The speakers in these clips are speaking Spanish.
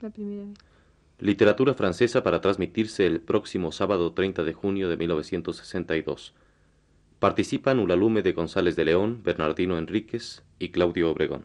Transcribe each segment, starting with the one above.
La primera vez. Literatura francesa para transmitirse el próximo sábado 30 de junio de 1962. Participan Ulalume de González de León, Bernardino Enríquez y Claudio Obregón.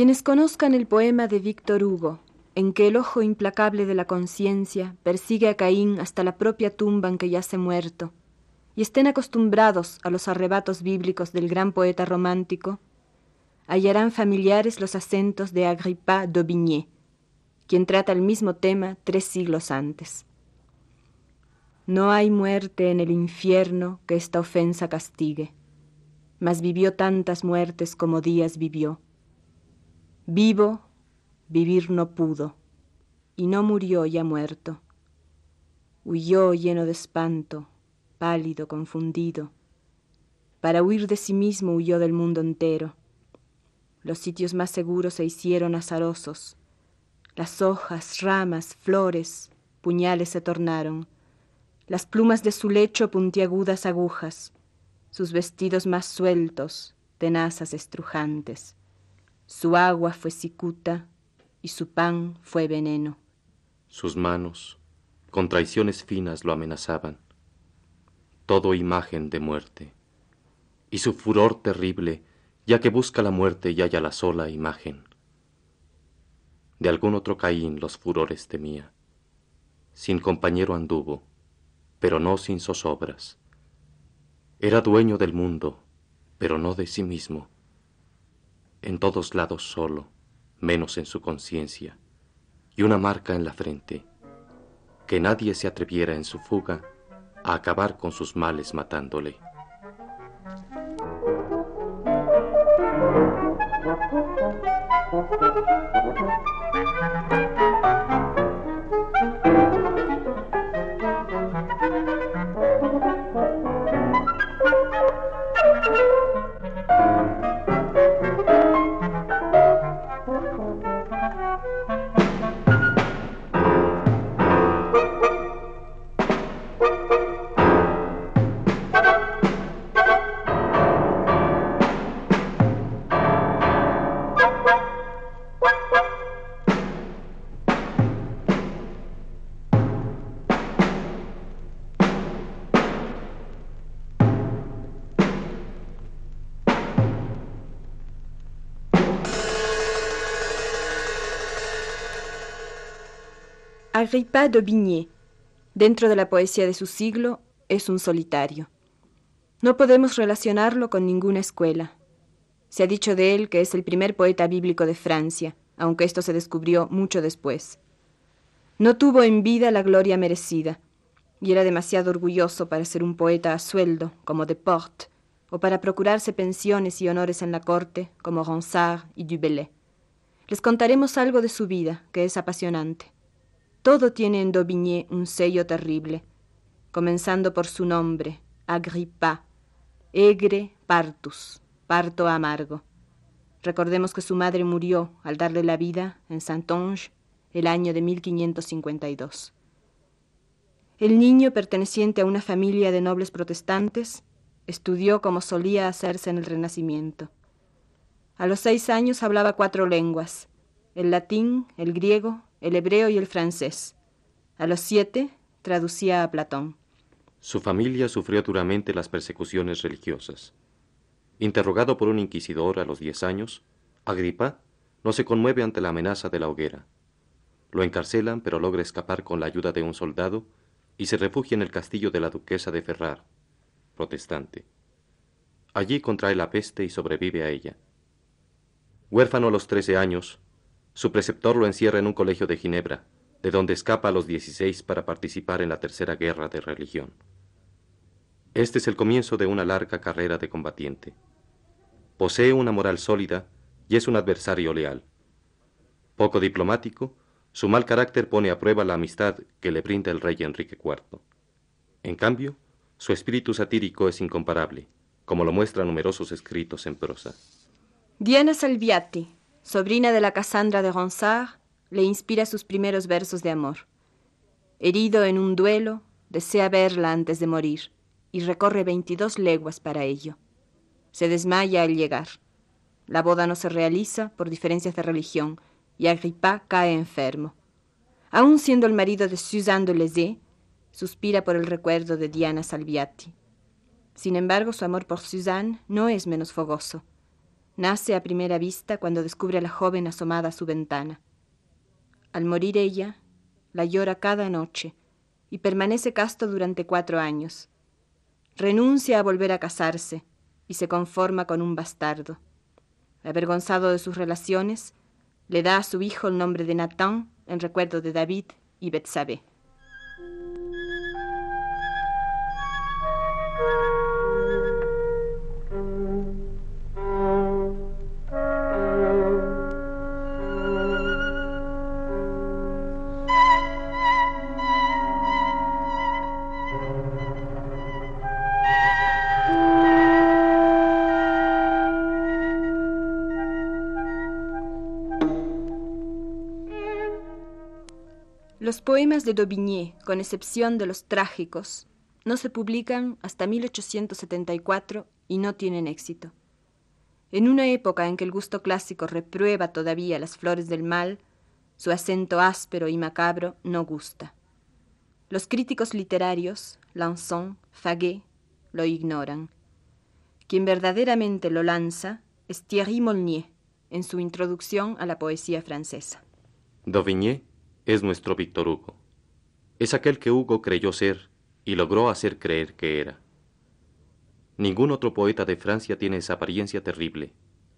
Quienes conozcan el poema de Víctor Hugo, en que el ojo implacable de la conciencia persigue a Caín hasta la propia tumba en que yace muerto, y estén acostumbrados a los arrebatos bíblicos del gran poeta romántico, hallarán familiares los acentos de Agrippa d'Aubigné, quien trata el mismo tema tres siglos antes. No hay muerte en el infierno que esta ofensa castigue, mas vivió tantas muertes como días vivió Vivo, vivir no pudo, y no murió ya muerto. Huyó lleno de espanto, pálido, confundido. Para huir de sí mismo huyó del mundo entero. Los sitios más seguros se hicieron azarosos. Las hojas, ramas, flores, puñales se tornaron. Las plumas de su lecho puntiagudas agujas. Sus vestidos más sueltos, tenazas estrujantes. Su agua fue cicuta y su pan fue veneno. Sus manos, con traiciones finas, lo amenazaban. Todo imagen de muerte. Y su furor terrible, ya que busca la muerte y halla la sola imagen. De algún otro Caín los furores temía. Sin compañero anduvo, pero no sin zozobras. Era dueño del mundo, pero no de sí mismo en todos lados solo, menos en su conciencia, y una marca en la frente, que nadie se atreviera en su fuga a acabar con sus males matándole. Agrippa d'Aubigné, dentro de la poesía de su siglo, es un solitario. No podemos relacionarlo con ninguna escuela. Se ha dicho de él que es el primer poeta bíblico de Francia, aunque esto se descubrió mucho después. No tuvo en vida la gloria merecida, y era demasiado orgulloso para ser un poeta a sueldo, como Deportes, o para procurarse pensiones y honores en la corte, como Ronsard y Du Les contaremos algo de su vida, que es apasionante. Todo tiene en Daubigné un sello terrible, comenzando por su nombre, Agrippa, egre partus, parto amargo. Recordemos que su madre murió al darle la vida en Saintonge el año de 1552. El niño, perteneciente a una familia de nobles protestantes, estudió como solía hacerse en el Renacimiento. A los seis años hablaba cuatro lenguas, el latín, el griego, el hebreo y el francés. A los siete traducía a Platón. Su familia sufrió duramente las persecuciones religiosas. Interrogado por un inquisidor a los diez años, Agripa no se conmueve ante la amenaza de la hoguera. Lo encarcelan, pero logra escapar con la ayuda de un soldado y se refugia en el castillo de la duquesa de Ferrar, protestante. Allí contrae la peste y sobrevive a ella. Huérfano a los trece años, su preceptor lo encierra en un colegio de Ginebra, de donde escapa a los dieciséis para participar en la tercera guerra de religión. Este es el comienzo de una larga carrera de combatiente. Posee una moral sólida y es un adversario leal. Poco diplomático, su mal carácter pone a prueba la amistad que le brinda el rey Enrique IV. En cambio, su espíritu satírico es incomparable, como lo muestran numerosos escritos en prosa. Diana Salviati, sobrina de la Cassandra de Ronsard, le inspira sus primeros versos de amor. Herido en un duelo, desea verla antes de morir y recorre veintidós leguas para ello. Se desmaya al llegar. La boda no se realiza por diferencias de religión y Agrippa cae enfermo. Aun siendo el marido de Suzanne de Lezé, suspira por el recuerdo de Diana Salviati. Sin embargo, su amor por Suzanne no es menos fogoso. Nace a primera vista cuando descubre a la joven asomada a su ventana. Al morir ella, la llora cada noche y permanece casto durante cuatro años. Renuncia a volver a casarse y se conforma con un bastardo. Avergonzado de sus relaciones, le da a su hijo el nombre de Natán en recuerdo de David y Betsabé. Los poemas de Daubigné, con excepción de los trágicos, no se publican hasta 1874 y no tienen éxito. En una época en que el gusto clásico reprueba todavía las flores del mal, su acento áspero y macabro no gusta. Los críticos literarios, Lanson, Faguet, lo ignoran. Quien verdaderamente lo lanza es Thierry Molnier, en su introducción a la poesía francesa. Daubigné es nuestro Víctor Hugo. Es aquel que Hugo creyó ser y logró hacer creer que era. Ningún otro poeta de Francia tiene esa apariencia terrible,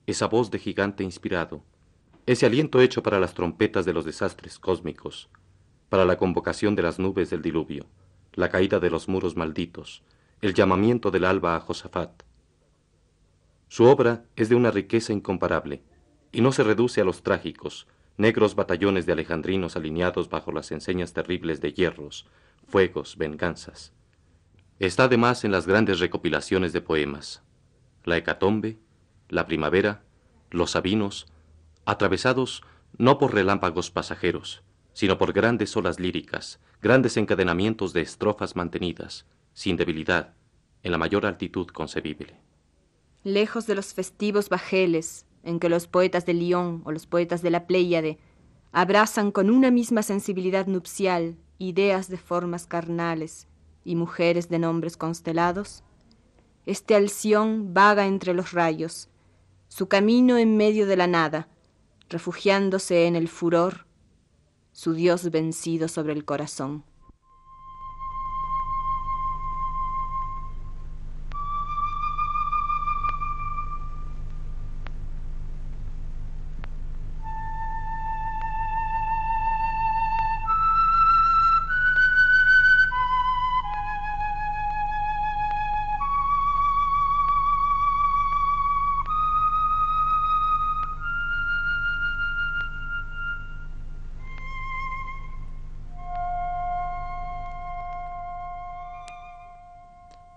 esa voz de gigante inspirado, ese aliento hecho para las trompetas de los desastres cósmicos, para la convocación de las nubes del diluvio, la caída de los muros malditos, el llamamiento del alba a Josafat. Su obra es de una riqueza incomparable, y no se reduce a los trágicos, negros batallones de alejandrinos alineados bajo las enseñas terribles de hierros, fuegos, venganzas. Está además en las grandes recopilaciones de poemas, la hecatombe, la primavera, los sabinos, atravesados no por relámpagos pasajeros, sino por grandes olas líricas, grandes encadenamientos de estrofas mantenidas, sin debilidad, en la mayor altitud concebible. Lejos de los festivos bajeles, en que los poetas de Lyon o los poetas de la Pléyade abrazan con una misma sensibilidad nupcial ideas de formas carnales y mujeres de nombres constelados, este alción vaga entre los rayos, su camino en medio de la nada, refugiándose en el furor, su Dios vencido sobre el corazón.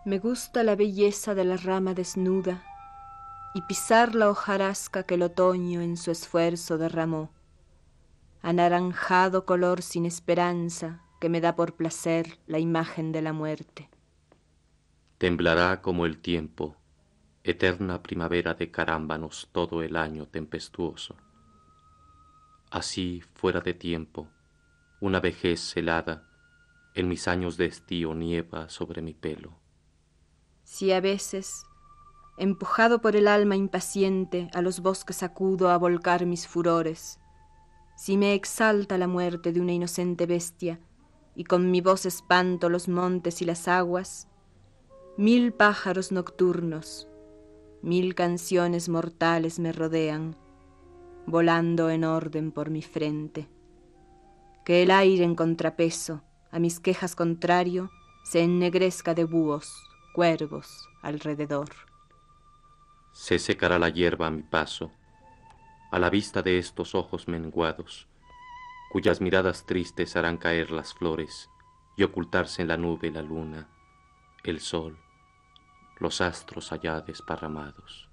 Me gusta la belleza de la rama desnuda y pisar la hojarasca que el otoño en su esfuerzo derramó. Anaranjado color sin esperanza que me da por placer la imagen de la muerte. Temblará como el tiempo, eterna primavera de carámbanos todo el año tempestuoso. Así, fuera de tiempo, una vejez helada, en mis años de estío nieva sobre mi pelo. Si a veces, empujado por el alma impaciente, a los bosques acudo a volcar mis furores, si me exalta la muerte de una inocente bestia, y con mi voz espanto los montes y las aguas, mil pájaros nocturnos, mil canciones mortales me rodean, volando en orden por mi frente. Que el aire en contrapeso, a mis quejas contrario, se ennegrezca de búhos, cuervos alrededor. Se secará la hierba a mi paso, a la vista de estos ojos menguados, cuyas miradas tristes harán caer las flores y ocultarse en la nube la luna, el sol, los astros allá desparramados.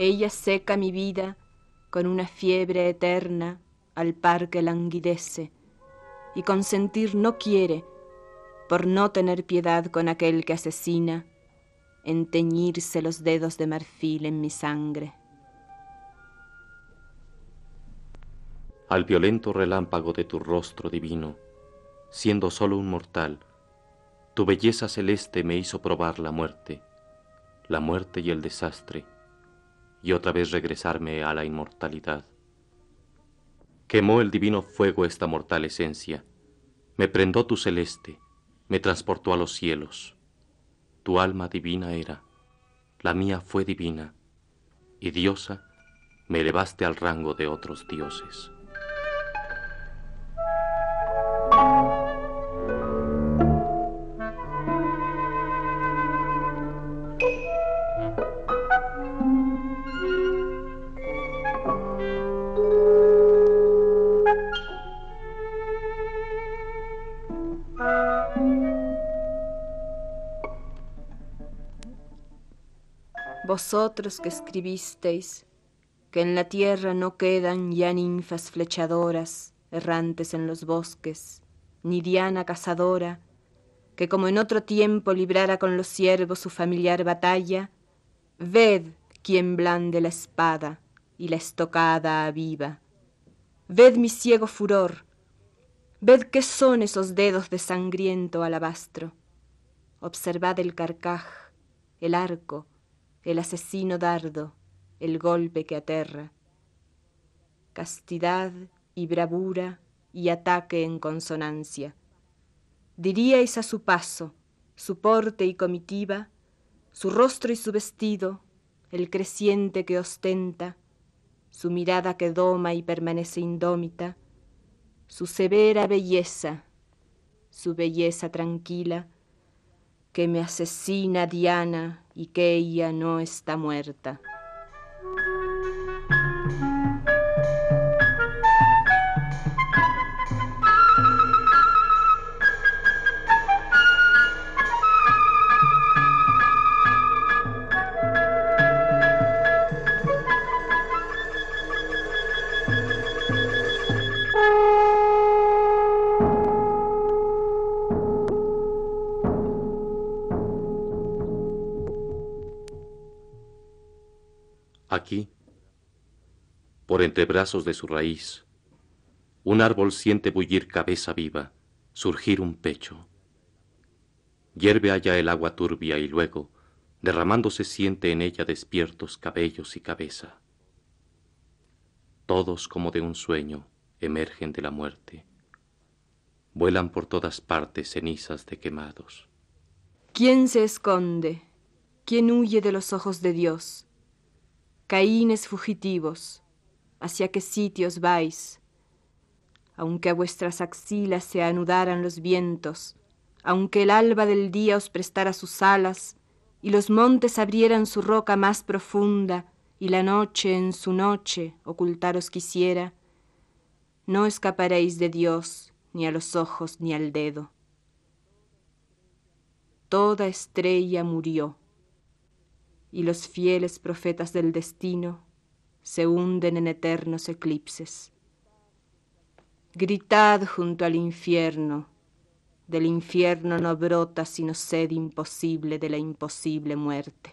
Ella seca mi vida con una fiebre eterna al par que languidece, y consentir no quiere, por no tener piedad con aquel que asesina, en teñirse los dedos de marfil en mi sangre. Al violento relámpago de tu rostro divino, siendo solo un mortal, tu belleza celeste me hizo probar la muerte, la muerte y el desastre y otra vez regresarme a la inmortalidad. Quemó el divino fuego esta mortal esencia, me prendó tu celeste, me transportó a los cielos. Tu alma divina era, la mía fue divina, y diosa, me elevaste al rango de otros dioses. Vosotros que escribisteis que en la tierra no quedan ya ninfas flechadoras errantes en los bosques, ni Diana cazadora, que como en otro tiempo librara con los siervos su familiar batalla, ved quien blande la espada y la estocada aviva. Ved mi ciego furor, ved qué son esos dedos de sangriento alabastro. Observad el carcaj, el arco, el asesino dardo, el golpe que aterra. Castidad y bravura y ataque en consonancia. Diríais a su paso, su porte y comitiva, su rostro y su vestido, el creciente que ostenta, su mirada que doma y permanece indómita, su severa belleza, su belleza tranquila, que me asesina Diana y que ella no está muerta. Por entre brazos de su raíz, un árbol siente bullir cabeza viva, surgir un pecho. Hierve allá el agua turbia y luego, derramándose siente en ella despiertos cabellos y cabeza. Todos como de un sueño emergen de la muerte. Vuelan por todas partes cenizas de quemados. ¿Quién se esconde? ¿Quién huye de los ojos de Dios? Caínes fugitivos, ¿hacia qué sitios vais? Aunque a vuestras axilas se anudaran los vientos, aunque el alba del día os prestara sus alas, y los montes abrieran su roca más profunda, y la noche en su noche ocultaros quisiera, no escaparéis de Dios, ni a los ojos, ni al dedo. toda estrella murió, y los fieles profetas del destino se hunden en eternos eclipses. Gritad junto al infierno, del infierno no brota sino sed imposible de la imposible muerte.